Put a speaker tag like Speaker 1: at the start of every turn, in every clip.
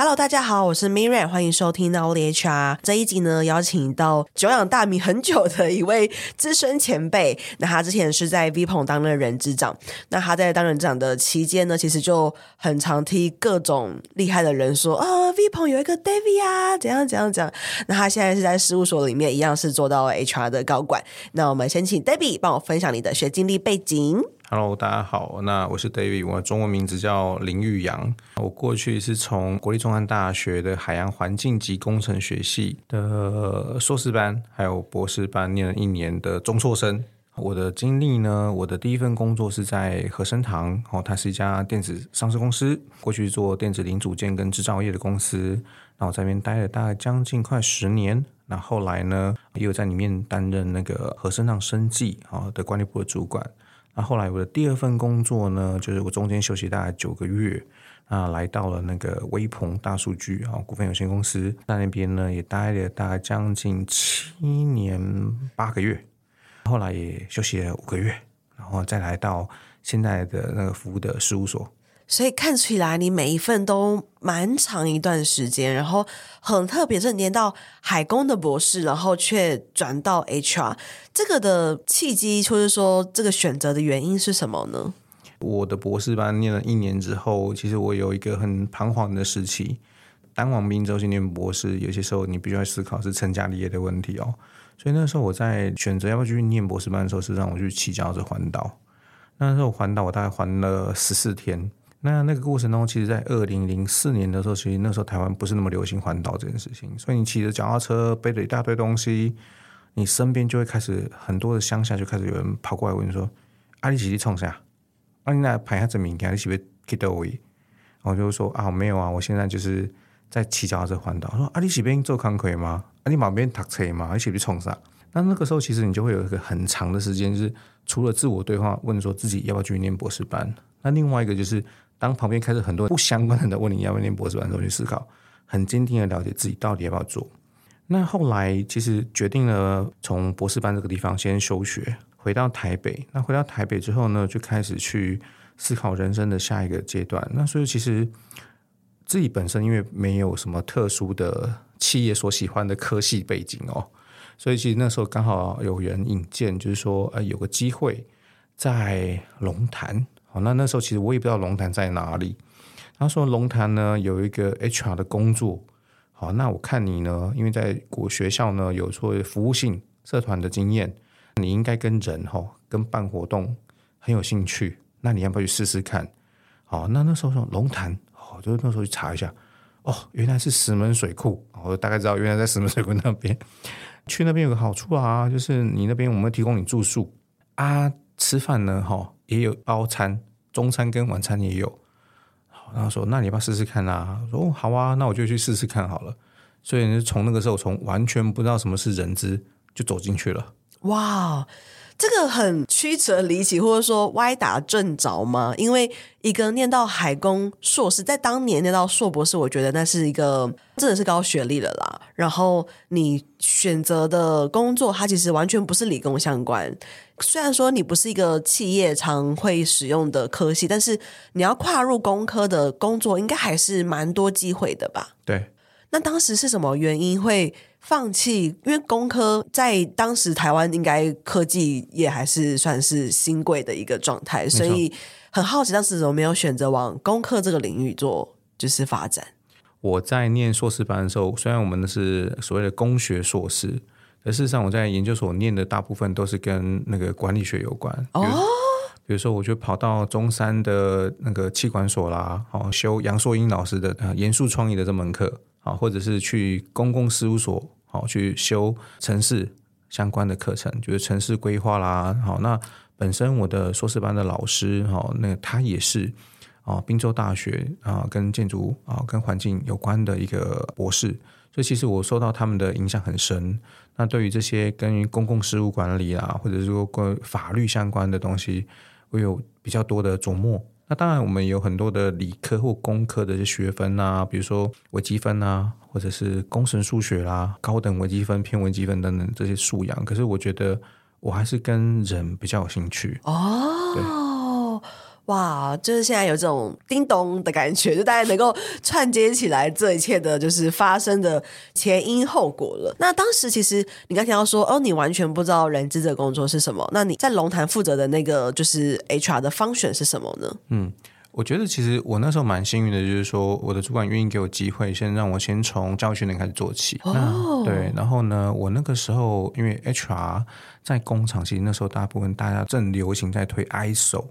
Speaker 1: Hello，大家好，我是 Miriam，欢迎收听 Now Only HR 这一集呢，邀请到久仰大名很久的一位资深前辈。那他之前是在 VPON 当了人资长，那他在当人资长的期间呢，其实就很常听各种厉害的人说啊，VPON 有一个 David 啊，怎样怎样怎样。那他现在是在事务所里面一样是做到 HR 的高管。那我们先请 David 帮我分享你的学经历背景。
Speaker 2: Hello，大家好，那我是 David，我的中文名字叫林玉阳。我过去是从国立中山大学的海洋环境及工程学系的硕士班，还有博士班念了一年的中辍生。我的经历呢，我的第一份工作是在和生堂，哦，它是一家电子上市公司，过去做电子零组件跟制造业的公司。那我在那边待了大概将近快十年。那后来呢，也有在里面担任那个和生堂生技啊的管理部的主管。那后来我的第二份工作呢，就是我中间休息大概九个月，啊，来到了那个微鹏大数据啊股份有限公司，在那边呢也待了大概将近七年八个月，后来也休息了五个月，然后再来到现在的那个服务的事务所。
Speaker 1: 所以看起来你每一份都蛮长一段时间，然后很特别是念到海工的博士，然后却转到 HR，这个的契机，或者说这个选择的原因是什么呢？
Speaker 2: 我的博士班念了一年之后，其实我有一个很彷徨的时期。当完兵之后去念博士，有些时候你必须要思考是成家立业的问题哦。所以那时候我在选择要不要继续念博士班的时候，是让我去骑脚踏车环岛。那时候环岛我大概环了十四天。那那个过程中，其实，在二零零四年的时候，其实那时候台湾不是那么流行环岛这件事情，所以你骑着脚踏车，背着一大堆东西，你身边就会开始很多的乡下就开始有人跑过来问你说：“阿里奇，你冲啥？阿你那排下证明，阿里是不是去到位？”然后就说：“啊，没有啊，我现在就是在骑脚踏车环岛。”说：“阿里是边做康亏吗？阿里旁边读车吗？你是不是冲啥？”那那个时候，其实你就会有一个很长的时间，就是除了自我对话，问说自己要不要去念博士班。那另外一个就是。当旁边开始很多不相关的人问你要不要念博士班的时候，去思考，很坚定的了解自己到底要不要做。那后来其实决定了从博士班这个地方先休学，回到台北。那回到台北之后呢，就开始去思考人生的下一个阶段。那所以其实自己本身因为没有什么特殊的企业所喜欢的科系背景哦，所以其实那时候刚好有人引荐，就是说呃有个机会在龙潭。那那时候其实我也不知道龙潭在哪里。他说龙潭呢有一个 HR 的工作。好，那我看你呢，因为在国学校呢有做服务性社团的经验，你应该跟人哈跟办活动很有兴趣。那你要不要去试试看？好，那那时候说龙潭，哦，就是那时候去查一下，哦，原来是石门水库。我大概知道原来在石门水库那边。去那边有个好处啊，就是你那边我们提供你住宿啊。吃饭呢，哈，也有包餐，中餐跟晚餐也有。然后说，那你要不要试试看啊？说，哦，好啊，那我就去试试看好了。所以，从那个时候，从完全不知道什么是人资，就走进去了。哇！
Speaker 1: 这个很曲折离奇，或者说歪打正着吗？因为一个念到海工硕士，在当年念到硕博士，我觉得那是一个真的是高学历了啦。然后你选择的工作，它其实完全不是理工相关。虽然说你不是一个企业常会使用的科系，但是你要跨入工科的工作，应该还是蛮多机会的吧？
Speaker 2: 对。
Speaker 1: 那当时是什么原因会放弃？因为工科在当时台湾应该科技业还是算是新贵的一个状态，所以很好奇当时怎么没有选择往工科这个领域做就是发展。
Speaker 2: 我在念硕士班的时候，虽然我们的是所谓的工学硕士，可事实上我在研究所念的大部分都是跟那个管理学有关。哦，比如说我就跑到中山的那个气管所啦，哦，修杨硕英老师的呃严肃创意的这门课。啊，或者是去公共事务所，好去修城市相关的课程，就是城市规划啦。好，那本身我的硕士班的老师，哈，那他也是啊，宾州大学啊，跟建筑啊，跟环境有关的一个博士。所以其实我受到他们的影响很深。那对于这些跟公共事务管理啊，或者是说跟法律相关的东西，我有比较多的琢磨。那当然，我们有很多的理科或工科的学分啊，比如说微积分啊，或者是工程数学啦、高等微积分、偏微积分等等这些素养。可是我觉得我还是跟人比较有兴趣。哦，对，
Speaker 1: 哇，就是现在有这种叮咚的感觉，就大家能够串接起来这一切的，就是发生的前因后果了。那当时其实你刚才要说，哦，你完全不知道人资的工作是什么，那你在龙潭负责的那个就是 HR 的 function 是什么呢？
Speaker 2: 嗯。我觉得其实我那时候蛮幸运的，就是说我的主管愿意给我机会，先让我先从教育训练开始做起。哦，对，然后呢，我那个时候因为 HR 在工厂，其实那时候大部分大家正流行在推 ISO，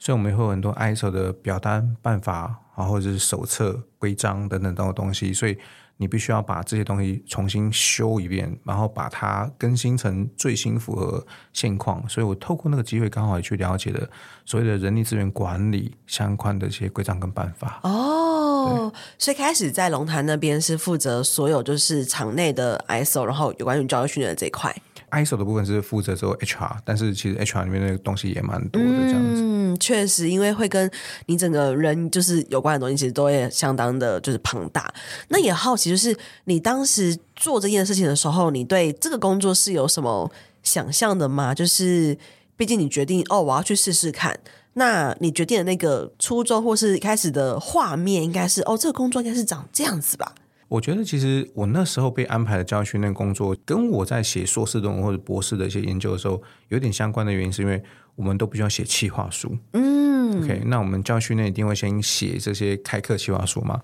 Speaker 2: 所以我们会有很多 ISO 的表单、办法，然后或者是手册、规章等等等的东西，所以。你必须要把这些东西重新修一遍，然后把它更新成最新符合现况。所以我透过那个机会，刚好也去了解了所谓的人力资源管理相关的一些规章跟办法。
Speaker 1: 哦，所以开始在龙潭那边是负责所有就是场内的 ISO，然后有关于教育训练的这一块。
Speaker 2: ISO 的部分是负责做 HR，但是其实 HR 里面的东西也蛮多的，这样子。
Speaker 1: 嗯，确实，因为会跟你整个人就是有关的东西，其实都会相当的，就是庞大。那也好奇，就是你当时做这件事情的时候，你对这个工作是有什么想象的吗？就是毕竟你决定哦，我要去试试看。那你决定的那个初衷或是一开始的画面，应该是哦，这个工作应该是长这样子吧？
Speaker 2: 我觉得其实我那时候被安排的教育训练工作，跟我在写硕士论文或者博士的一些研究的时候有点相关的原因，是因为我们都必须要写企划书。嗯，OK，那我们教育训练一定会先写这些开课企划书嘛？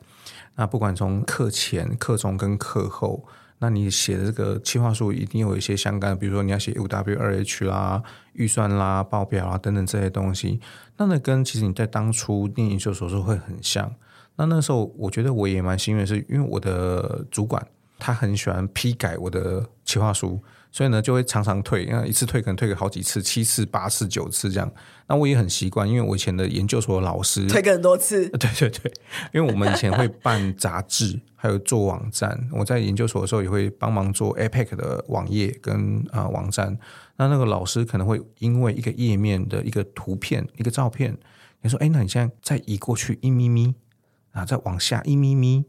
Speaker 2: 那不管从课前、课中跟课后，那你写的这个企划书一定有一些相干的，比如说你要写五 W 二 H 啦、预算啦、报表啊等等这些东西。那那跟其实你在当初念研究所时候会很像。那那时候，我觉得我也蛮幸运是，因为我的主管他很喜欢批改我的企划书，所以呢就会常常退，因为一次退可能退个好几次，七次、八次、九次这样。那我也很习惯，因为我以前的研究所的老师
Speaker 1: 退个很多次。
Speaker 2: 对对对，因为我们以前会办杂志，还有做网站。我在研究所的时候也会帮忙做 APEC 的网页跟啊、呃、网站。那那个老师可能会因为一个页面的一个图片、一个照片，你说：“哎，那你现在再移过去一咪咪。”啊，再往下一咪咪，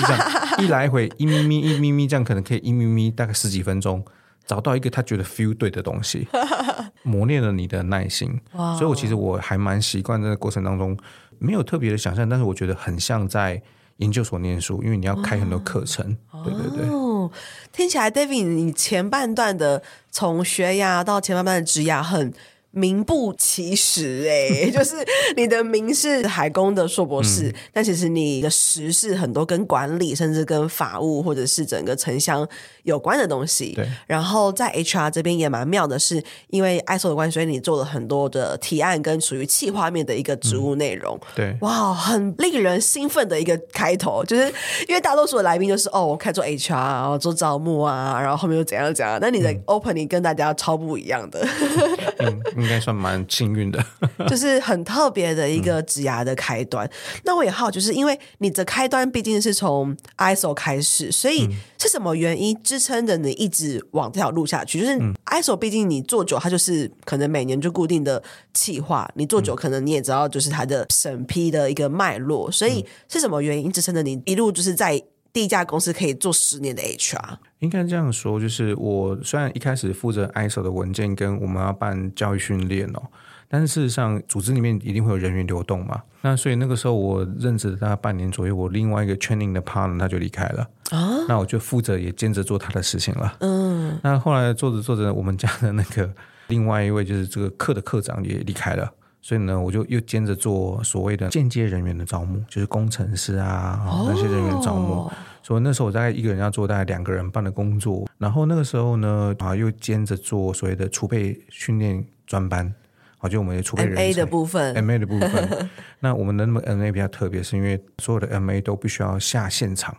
Speaker 2: 就这样一来回一咪咪一咪咪，这样可能可以一咪咪大概十几分钟，找到一个他觉得 feel 对的东西，磨练了你的耐心。所以，我其实我还蛮习惯在这个过程当中，没有特别的想象，但是我觉得很像在研究所念书，因为你要开很多课程。对对对。哦，
Speaker 1: 听起来，David，你前半段的从学牙到前半段的职涯很。名不其实哎、欸，就是你的名是海工的硕博士，嗯、但其实你的实是很多跟管理，甚至跟法务或者是整个城乡有关的东西。
Speaker 2: 对。
Speaker 1: 然后在 HR 这边也蛮妙的是，因为 ISO 的关系，所以你做了很多的提案跟属于企划面的一个职务内容。
Speaker 2: 嗯、对。
Speaker 1: 哇，很令人兴奋的一个开头，就是因为大多数的来宾就是哦，我开始做 HR，然后做招募啊，然后后面又怎样怎样。那你的 opening 跟大家超不一样的。
Speaker 2: 嗯嗯应该算蛮幸运的，
Speaker 1: 就是很特别的一个职涯的开端。嗯、那我也好，就是因为你的开端毕竟是从 ISO 开始，所以是什么原因支撑着你一直往这条路下去？就是 ISO 毕竟你做久，它就是可能每年就固定的企划，你做久可能你也知道，就是它的审批的一个脉络。所以是什么原因支撑着你一路就是在？第一家公司可以做十年的 HR，
Speaker 2: 应该这样说，就是我虽然一开始负责 ISO 的文件跟我们要办教育训练哦，但是事实上组织里面一定会有人员流动嘛，那所以那个时候我任职了大概半年左右，我另外一个 training 的 partner 他就离开了。啊，那我就负责也兼职做他的事情了，嗯，那后来做着做着，我们家的那个另外一位就是这个课的课长也离开了。所以呢，我就又兼着做所谓的间接人员的招募，就是工程师啊、哦、那些人员招募。所以那时候我大概一个人要做大概两个人半的工作。然后那个时候呢，啊又兼着做所谓的储备训练专班，好，就我们的储备人才
Speaker 1: MA 的部分
Speaker 2: ，MA 的部分。那我们的那么 MA 比较特别，是因为所有的 MA 都必须要下现场。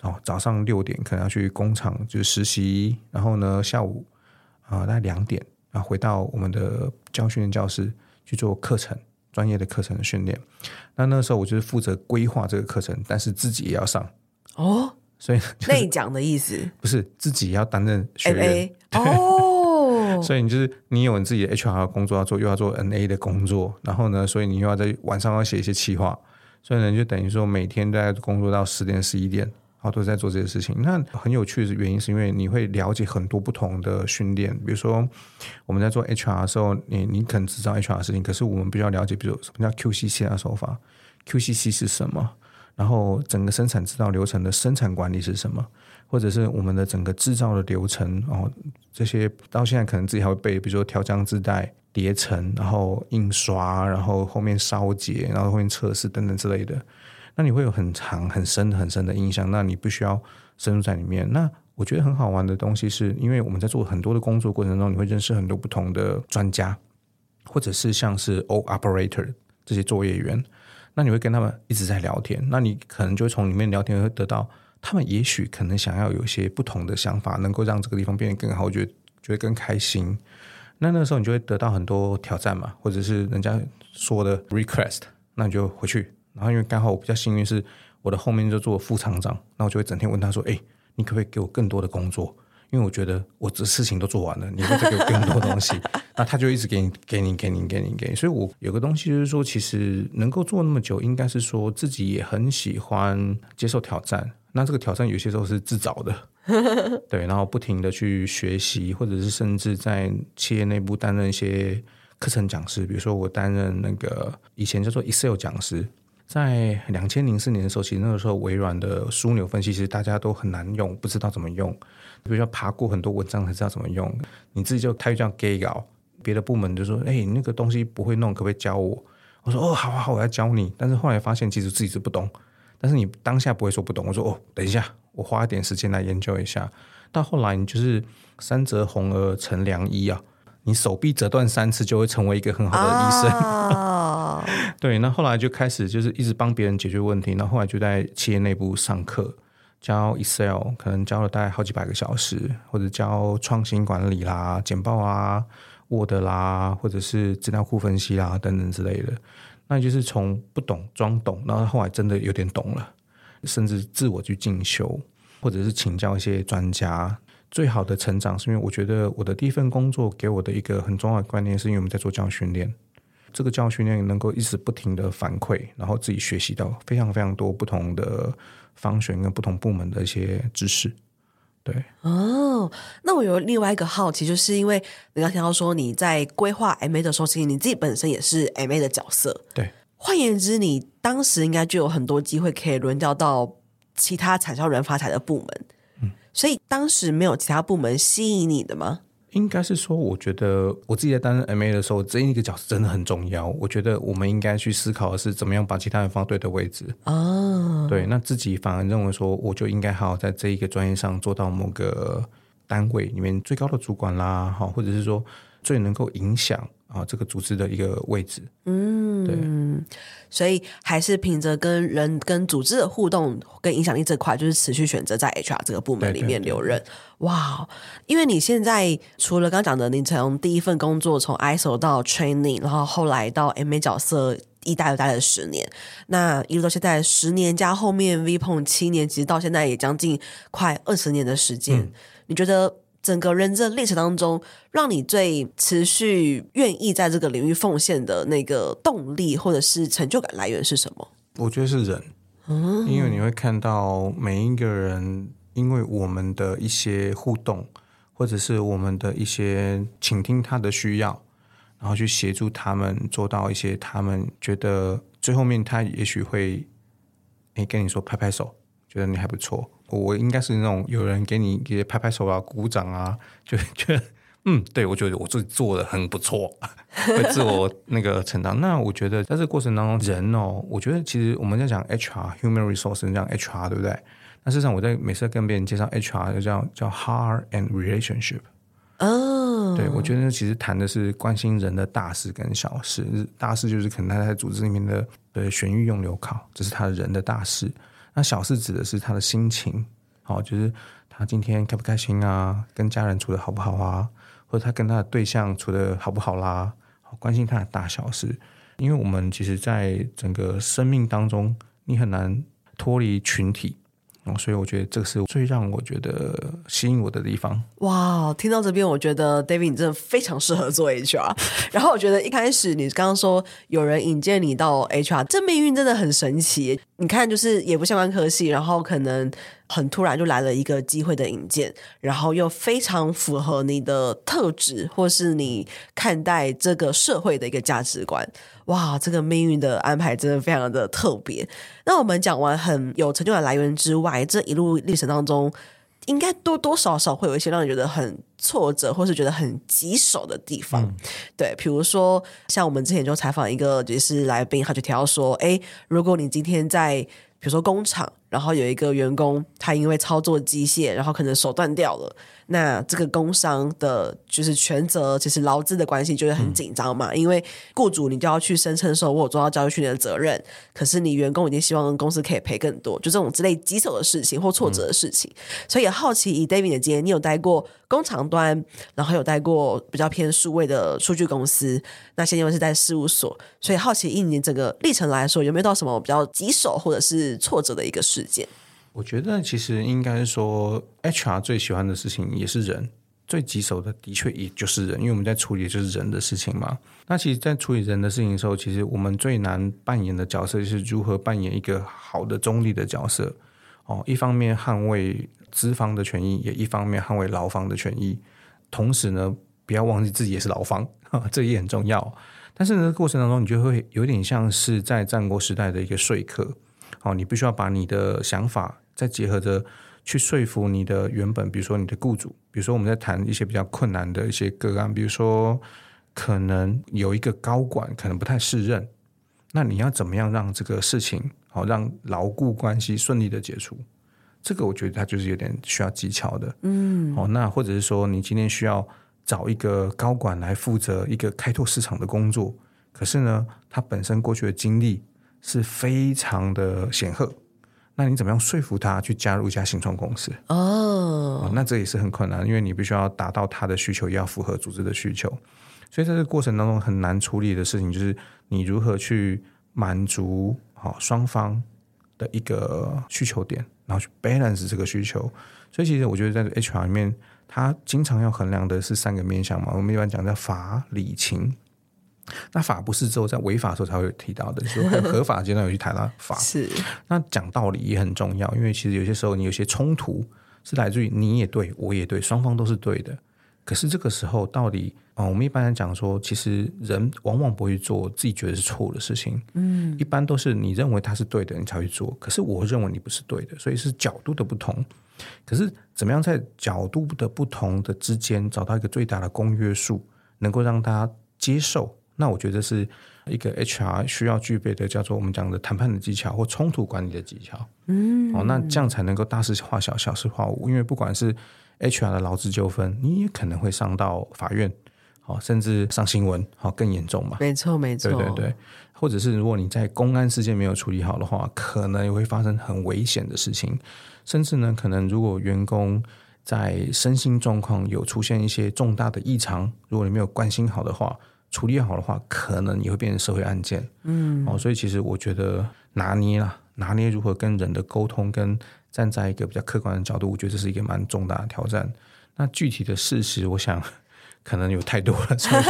Speaker 2: 哦，早上六点可能要去工厂就是实习，然后呢下午啊大概两点啊回到我们的教训练教室。去做课程，专业的课程的训练。那那时候我就是负责规划这个课程，但是自己也要上哦。所以
Speaker 1: 内讲的意思
Speaker 2: 不是自己要担任学员 哦。所以你就是你有你自己的 HR 工作要做，又要做 NA 的工作，然后呢，所以你又要在晚上要写一些企划。所以呢，就等于说每天都在工作到十点十一点。好，都在做这些事情。那很有趣的原因是因为你会了解很多不同的训练，比如说我们在做 HR 的时候，你你可能知道 HR 的事情，可是我们比较了解，比如什么叫 QCC 的手法，QCC 是什么？然后整个生产制造流程的生产管理是什么？或者是我们的整个制造的流程，然后这些到现在可能自己还会背，比如说调浆自带、叠层，然后印刷，然后后面烧结，然后后面测试等等之类的。那你会有很长、很深、很深的印象。那你不需要深入在里面。那我觉得很好玩的东西是，因为我们在做很多的工作过程中，你会认识很多不同的专家，或者是像是 O operator 这些作业员。那你会跟他们一直在聊天。那你可能就会从里面聊天会得到他们也许可能想要有一些不同的想法，能够让这个地方变得更好，我觉得觉得更开心。那那个时候你就会得到很多挑战嘛，或者是人家说的 request，那你就回去。然后因为刚好我比较幸运，是我的后面就做副厂长，那我就会整天问他说：“哎，你可不可以给我更多的工作？因为我觉得我这事情都做完了，你会再给我更多东西。”那他就一直给你、给你、给你、给你、给你。所以，我有个东西就是说，其实能够做那么久，应该是说自己也很喜欢接受挑战。那这个挑战有些时候是自找的，对，然后不停的去学习，或者是甚至在企业内部担任一些课程讲师。比如说，我担任那个以前叫做 Excel 讲师。在两千零四年的时候，其实那个时候微软的枢纽分析其实大家都很难用，不知道怎么用。比如说爬过很多文章才知道怎么用。你自己就他就这样给稿，别的部门就说：“哎、你那个东西不会弄，可不可以教我？”我说：“哦，好好好，我要教你。”但是后来发现其实自己是不懂。但是你当下不会说不懂。我说：“哦，等一下，我花一点时间来研究一下。”到后来你就是三折红而成良医啊。你手臂折断三次就会成为一个很好的医生。Oh. 对，那后来就开始就是一直帮别人解决问题，那后后来就在企业内部上课，教 Excel，可能教了大概好几百个小时，或者教创新管理啦、简报啊、Word 啦，或者是资料库分析啦等等之类的。那就是从不懂装懂，然后后来真的有点懂了，甚至自我去进修，或者是请教一些专家。最好的成长是因为我觉得我的第一份工作给我的一个很重要的观念，是因为我们在做教育训练，这个教育训练能够一直不停的反馈，然后自己学习到非常非常多不同的方选跟不同部门的一些知识。对，
Speaker 1: 哦，那我有另外一个好奇，就是因为你刚听到说你在规划 MA 的时候，其实你自己本身也是 MA 的角色。
Speaker 2: 对，
Speaker 1: 换言之，你当时应该就有很多机会可以轮调到其他产销人发财的部门。所以当时没有其他部门吸引你的吗？
Speaker 2: 应该是说，我觉得我自己在担任 MA 的时候，这一个角色真的很重要。我觉得我们应该去思考的是，怎么样把其他人放对的位置。哦，对，那自己反而认为说，我就应该好好在这一个专业上做到某个单位里面最高的主管啦，好，或者是说最能够影响。啊，这个组织的一个位置，嗯，对，
Speaker 1: 所以还是凭着跟人跟组织的互动跟影响力这块，就是持续选择在 HR 这个部门里面留任。哇，因为你现在除了刚讲的，你从第一份工作从 ISO 到 training，然后后来到 MA 角色一待又待了十年，那一路到现在十年加后面 VPON 七年，其实到现在也将近快二十年的时间，嗯，你觉得？整个人生历程当中，让你最持续愿意在这个领域奉献的那个动力，或者是成就感来源是什么？
Speaker 2: 我觉得是人，嗯，因为你会看到每一个人，因为我们的一些互动，或者是我们的一些倾听他的需要，然后去协助他们做到一些他们觉得最后面他也许会，诶，跟你说拍拍手，觉得你还不错。我应该是那种有人给你给拍拍手啊、鼓掌啊，就觉得嗯，对，我觉得我自己做的很不错，会自我那个成长。那我觉得在这个过程当中，人哦，我觉得其实我们在讲 HR human resource，讲 HR 对不对？那事实上我在每次跟别人介绍 HR，就叫叫 heart and relationship。哦，对，我觉得其实谈的是关心人的大事跟小事。大事就是可能他在组织里面的呃选育用留考，这是他人的大事。那小事指的是他的心情，好，就是他今天开不开心啊，跟家人处的好不好啊，或者他跟他的对象处的好不好啦，好，关心他的大小事。因为我们其实，在整个生命当中，你很难脱离群体。所以我觉得这个是最让我觉得吸引我的地方。
Speaker 1: 哇，听到这边，我觉得 David 你真的非常适合做 HR。然后我觉得一开始你刚刚说有人引荐你到 HR，这命运真的很神奇。你看，就是也不相关科系，然后可能很突然就来了一个机会的引荐，然后又非常符合你的特质，或是你看待这个社会的一个价值观。哇，这个命运的安排真的非常的特别。那我们讲完很有成就感来源之外，这一路历程当中，应该多多少少会有一些让你觉得很挫折，或是觉得很棘手的地方。嗯、对，比如说像我们之前就采访一个就是来宾，他就提到说，哎，如果你今天在比如说工厂，然后有一个员工，他因为操作机械，然后可能手断掉了。那这个工伤的，就是全责，其实劳资的关系就是很紧张嘛，嗯、因为雇主你就要去声称说，我有做到教育训练的责任，可是你员工已经希望公司可以赔更多，就这种之类棘手的事情或挫折的事情，嗯、所以也好奇以 David 的经验，你有待过工厂端，然后有待过比较偏数位的数据公司，那现在又是在事务所，所以好奇以你整个历程来说，有没有到什么比较棘手或者是挫折的一个事
Speaker 2: 我觉得其实应该说，HR 最喜欢的事情也是人，最棘手的的确也就是人，因为我们在处理就是人的事情嘛。那其实，在处理人的事情的时候，其实我们最难扮演的角色就是如何扮演一个好的中立的角色。哦，一方面捍卫资方的权益，也一方面捍卫劳方的权益。同时呢，不要忘记自己也是劳方，这也很重要。但是呢，过程当中，你就会有点像是在战国时代的一个说客。哦，你必须要把你的想法再结合着去说服你的原本，比如说你的雇主，比如说我们在谈一些比较困难的一些个案，比如说可能有一个高管可能不太适任，那你要怎么样让这个事情好让牢固关系顺利的解除？这个我觉得它就是有点需要技巧的，嗯，哦，那或者是说你今天需要找一个高管来负责一个开拓市场的工作，可是呢，他本身过去的经历。是非常的显赫，那你怎么样说服他去加入一家新创公司？哦，oh. 那这也是很困难，因为你必须要达到他的需求，也要符合组织的需求，所以在这个过程当中很难处理的事情就是你如何去满足好双方的一个需求点，然后去 balance 这个需求。所以其实我觉得在 HR 里面，他经常要衡量的是三个面向嘛，我们一般讲叫法理情。那法不是只有在违法的时候才会提到的，就是说合法阶段有去谈到法。是，那讲道理也很重要，因为其实有些时候你有些冲突是来自于你也对我也对，双方都是对的。可是这个时候到底啊、哦，我们一般来讲说，其实人往往不会做自己觉得是错的事情。嗯，一般都是你认为他是对的，你才会做。可是我认为你不是对的，所以是角度的不同。可是怎么样在角度的不同的之间找到一个最大的公约数，能够让大家接受？那我觉得是一个 HR 需要具备的，叫做我们讲的谈判的技巧或冲突管理的技巧。嗯，哦，那这样才能够大事化小，小事化无。因为不管是 HR 的劳资纠纷，你也可能会上到法院，好，甚至上新闻，好，更严重嘛。
Speaker 1: 没错，没错，
Speaker 2: 对对对。或者是如果你在公安事件没有处理好的话，可能也会发生很危险的事情。甚至呢，可能如果员工在身心状况有出现一些重大的异常，如果你没有关心好的话。处理好的话，可能也会变成社会案件。嗯，哦，所以其实我觉得拿捏啦，拿捏如何跟人的沟通，跟站在一个比较客观的角度，我觉得这是一个蛮重大的挑战。那具体的事实，我想 可能有太多了，所以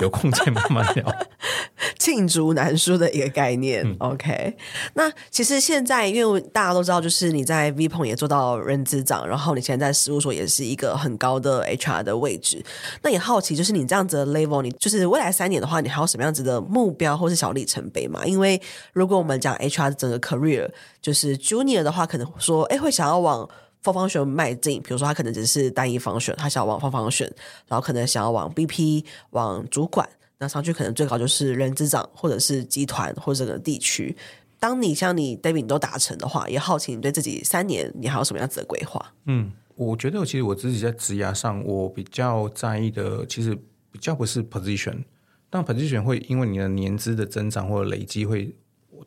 Speaker 2: 有空再慢慢聊。
Speaker 1: 罄竹难书的一个概念。嗯、OK，那其实现在因为大家都知道，就是你在 VPON 也做到人资长，然后你现在在事务所也是一个很高的 HR 的位置。那也好奇，就是你这样子的 level，你就是未来三年的话，你还有什么样子的目标或是小里程碑嘛？因为如果我们讲 HR 整个 career，就是 Junior 的话，可能说，哎，会想要往 full function 迈进。比如说，他可能只是单一 function，他想要往 full function，然后可能想要往 BP，往主管。那上去可能最高就是人资长，或者是集团，或者整个地区。当你像你 David 你都达成的话，也好奇你对自己三年你还有什么样子的规划？
Speaker 2: 嗯，我觉得其实我自己在职涯上，我比较在意的其实比较不是 position，但 position 会因为你的年资的增长或者累积会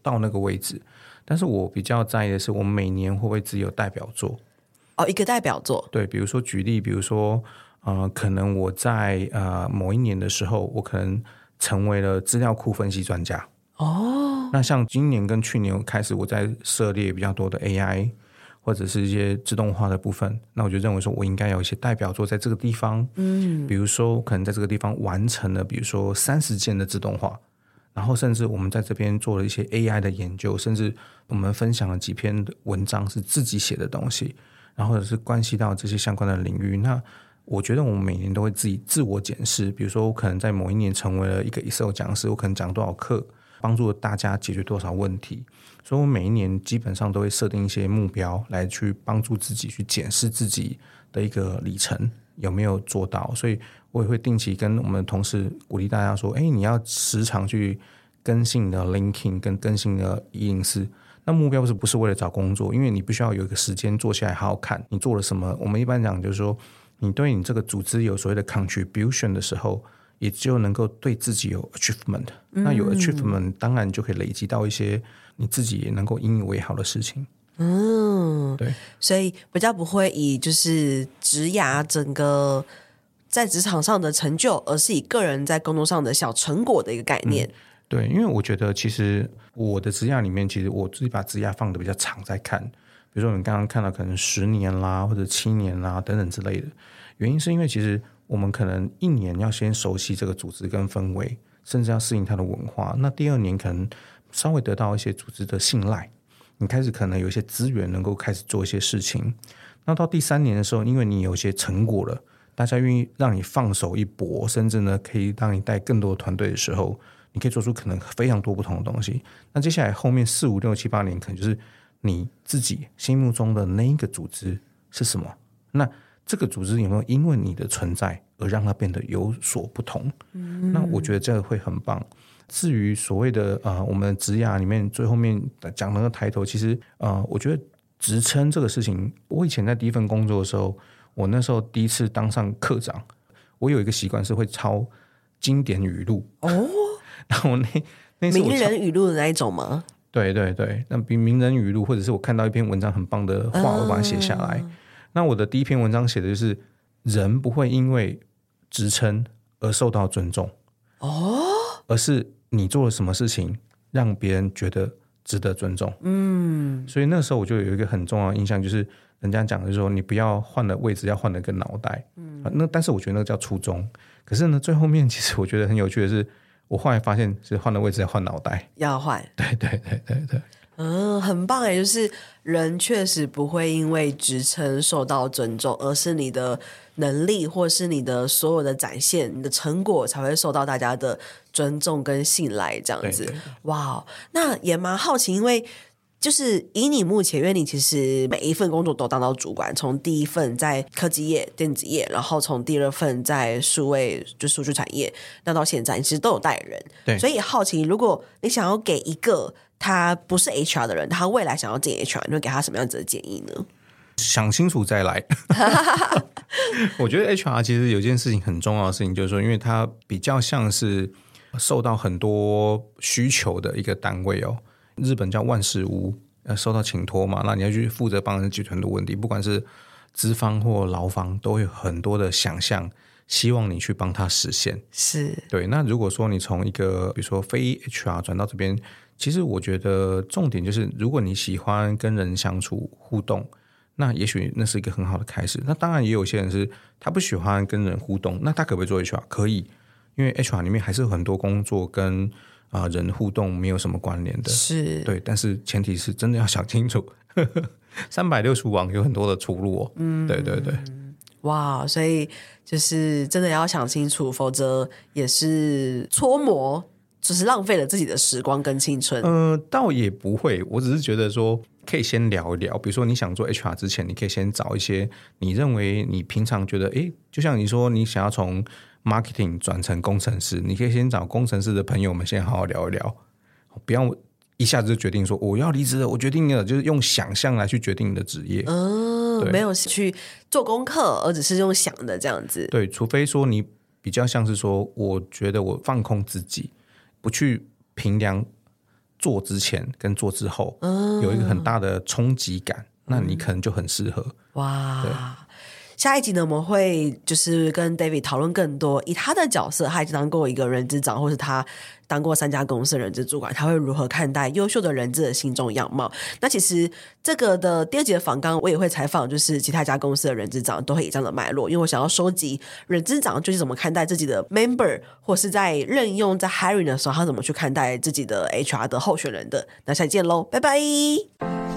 Speaker 2: 到那个位置。但是我比较在意的是，我每年会不会只有代表作？
Speaker 1: 哦，一个代表作。
Speaker 2: 对，比如说举例，比如说。呃，可能我在呃某一年的时候，我可能成为了资料库分析专家。哦，那像今年跟去年开始，我在涉猎比较多的 AI 或者是一些自动化的部分，那我就认为说我应该有一些代表作在这个地方。嗯，比如说可能在这个地方完成了，比如说三十件的自动化，然后甚至我们在这边做了一些 AI 的研究，甚至我们分享了几篇文章是自己写的东西，然后或者是关系到这些相关的领域。那我觉得我们每年都会自己自我检视，比如说我可能在某一年成为了一个 Excel 讲师，我可能讲多少课，帮助大家解决多少问题。所以我每一年基本上都会设定一些目标，来去帮助自己去检视自己的一个里程有没有做到。所以我也会定期跟我们的同事鼓励大家说：“哎，你要时常去更新的 linking 跟更新的104。那目标是不是为了找工作？因为你必须要有一个时间坐下来好好看你做了什么。我们一般讲就是说，你对你这个组织有所谓的 contribution 的时候。”也就能够对自己有 achievement，嗯，那有 achievement，当然就可以累积到一些你自己也能够引以为豪的事情。
Speaker 1: 嗯，
Speaker 2: 对，
Speaker 1: 所以比较不会以就是职涯整个在职场上的成就，而是以个人在工作上的小成果的一个概念。
Speaker 2: 嗯，对，因为我觉得其实我的职涯里面，其实我自己把职涯放的比较长在看，比如说你刚刚看到可能十年啦，或者七年啦等等之类的，原因是因为其实。我们可能一年要先熟悉这个组织跟氛围，甚至要适应它的文化。那第二年可能稍微得到一些组织的信赖，你开始可能有一些资源能够开始做一些事情。那到第三年的时候，因为你有一些成果了，大家愿意让你放手一搏，甚至呢可以让你带更多团队的时候，你可以做出可能非常多不同的东西。那接下来后面四五六七八年，可能就是你自己心目中的那一个组织是什么？那这个组织有没有因为你的存在而让它变得有所不同？嗯，那我觉得这个会很棒。至于所谓的呃，我们职涯里面最后面讲那个抬头，其实呃，我觉得职称这个事情，我以前在第一份工作的时候，我那时候第一次当上课长，我有一个习惯是会抄经典语录哦。然后那那
Speaker 1: 名人语录的那一种吗？
Speaker 2: 对对对，那比名人语录，或者是我看到一篇文章很棒的话，我把它写下来。嗯那我的第一篇文章写的就是，人不会因为职称而受到尊重哦，而是你做了什么事情让别人觉得值得尊重。嗯，所以那时候我就有一个很重要的印象，就是人家讲的说，你不要换了位置，要换了个脑袋。嗯，那但是我觉得那个叫初衷。可是呢，最后面其实我觉得很有趣的是，我后来发现是换了位置要换脑袋，
Speaker 1: 要换。
Speaker 2: 对对对对对。
Speaker 1: 嗯，很棒哎，就是人确实不会因为职称受到尊重，而是你的能力或是你的所有的展现，你的成果才会受到大家的尊重跟信赖，这样子。哇，那也蛮好奇，因为就是以你目前，因为你其实每一份工作都当到主管，从第一份在科技业、电子业，然后从第二份在数位就数据产业，那到现在，你其实都有带人。
Speaker 2: 对，
Speaker 1: 所以好奇，如果你想要给一个。他不是 HR 的人，他未来想要进 HR，你会给他什么样子的建议呢？
Speaker 2: 想清楚再来。我觉得 HR 其实有件事情很重要的事情，就是说，因为它比较像是受到很多需求的一个单位哦。日本叫万事屋，呃，受到请托嘛，那你要去负责帮人解决很多问题，不管是资方或劳方，都会有很多的想象，希望你去帮他实现。
Speaker 1: 是
Speaker 2: 对。那如果说你从一个比如说非 HR 转到这边。其实我觉得重点就是，如果你喜欢跟人相处互动，那也许那是一个很好的开始。那当然也有些人是他不喜欢跟人互动，那他可不可以做 HR？可以，因为 HR 里面还是有很多工作跟啊、呃、人互动没有什么关联的。
Speaker 1: 是
Speaker 2: 对，但是前提是真的要想清楚，三百六十五网有很多的出路哦。嗯，对对对，
Speaker 1: 哇，所以就是真的要想清楚，否则也是搓磨。只是浪费了自己的时光跟青春。
Speaker 2: 呃，倒也不会，我只是觉得说可以先聊一聊。比如说你想做 HR 之前，你可以先找一些你认为你平常觉得，诶，就像你说你想要从 marketing 转成工程师，你可以先找工程师的朋友们先好好聊一聊，不要一下子就决定说我要离职了，我决定了，就是用想象来去决定你的
Speaker 1: 职业。没有去做功课，而只是用想的这样子。
Speaker 2: 对，除非说你比较像是说，我觉得我放空自己。不去评量做之前跟做之后，嗯，有一个很大的冲击感，嗯，那你可能就很适合。
Speaker 1: 哇，
Speaker 3: 下一集呢，我们会就是跟 David 讨论更多，以他的角色，他已经当过一个人资长，或是他。当过三家公司的人资主管，他会如何看待优秀的人资的心中样貌？那其实这个的第二集的访纲，我也会采访，就是其他家公司的人资长都会以这样的脉络，因为我想要收集人资长就是怎么看待自己的 member，或是在任用在 hiring 的时候，他怎么去看待自己的 HR 的候选人的。那下期见喽，拜拜。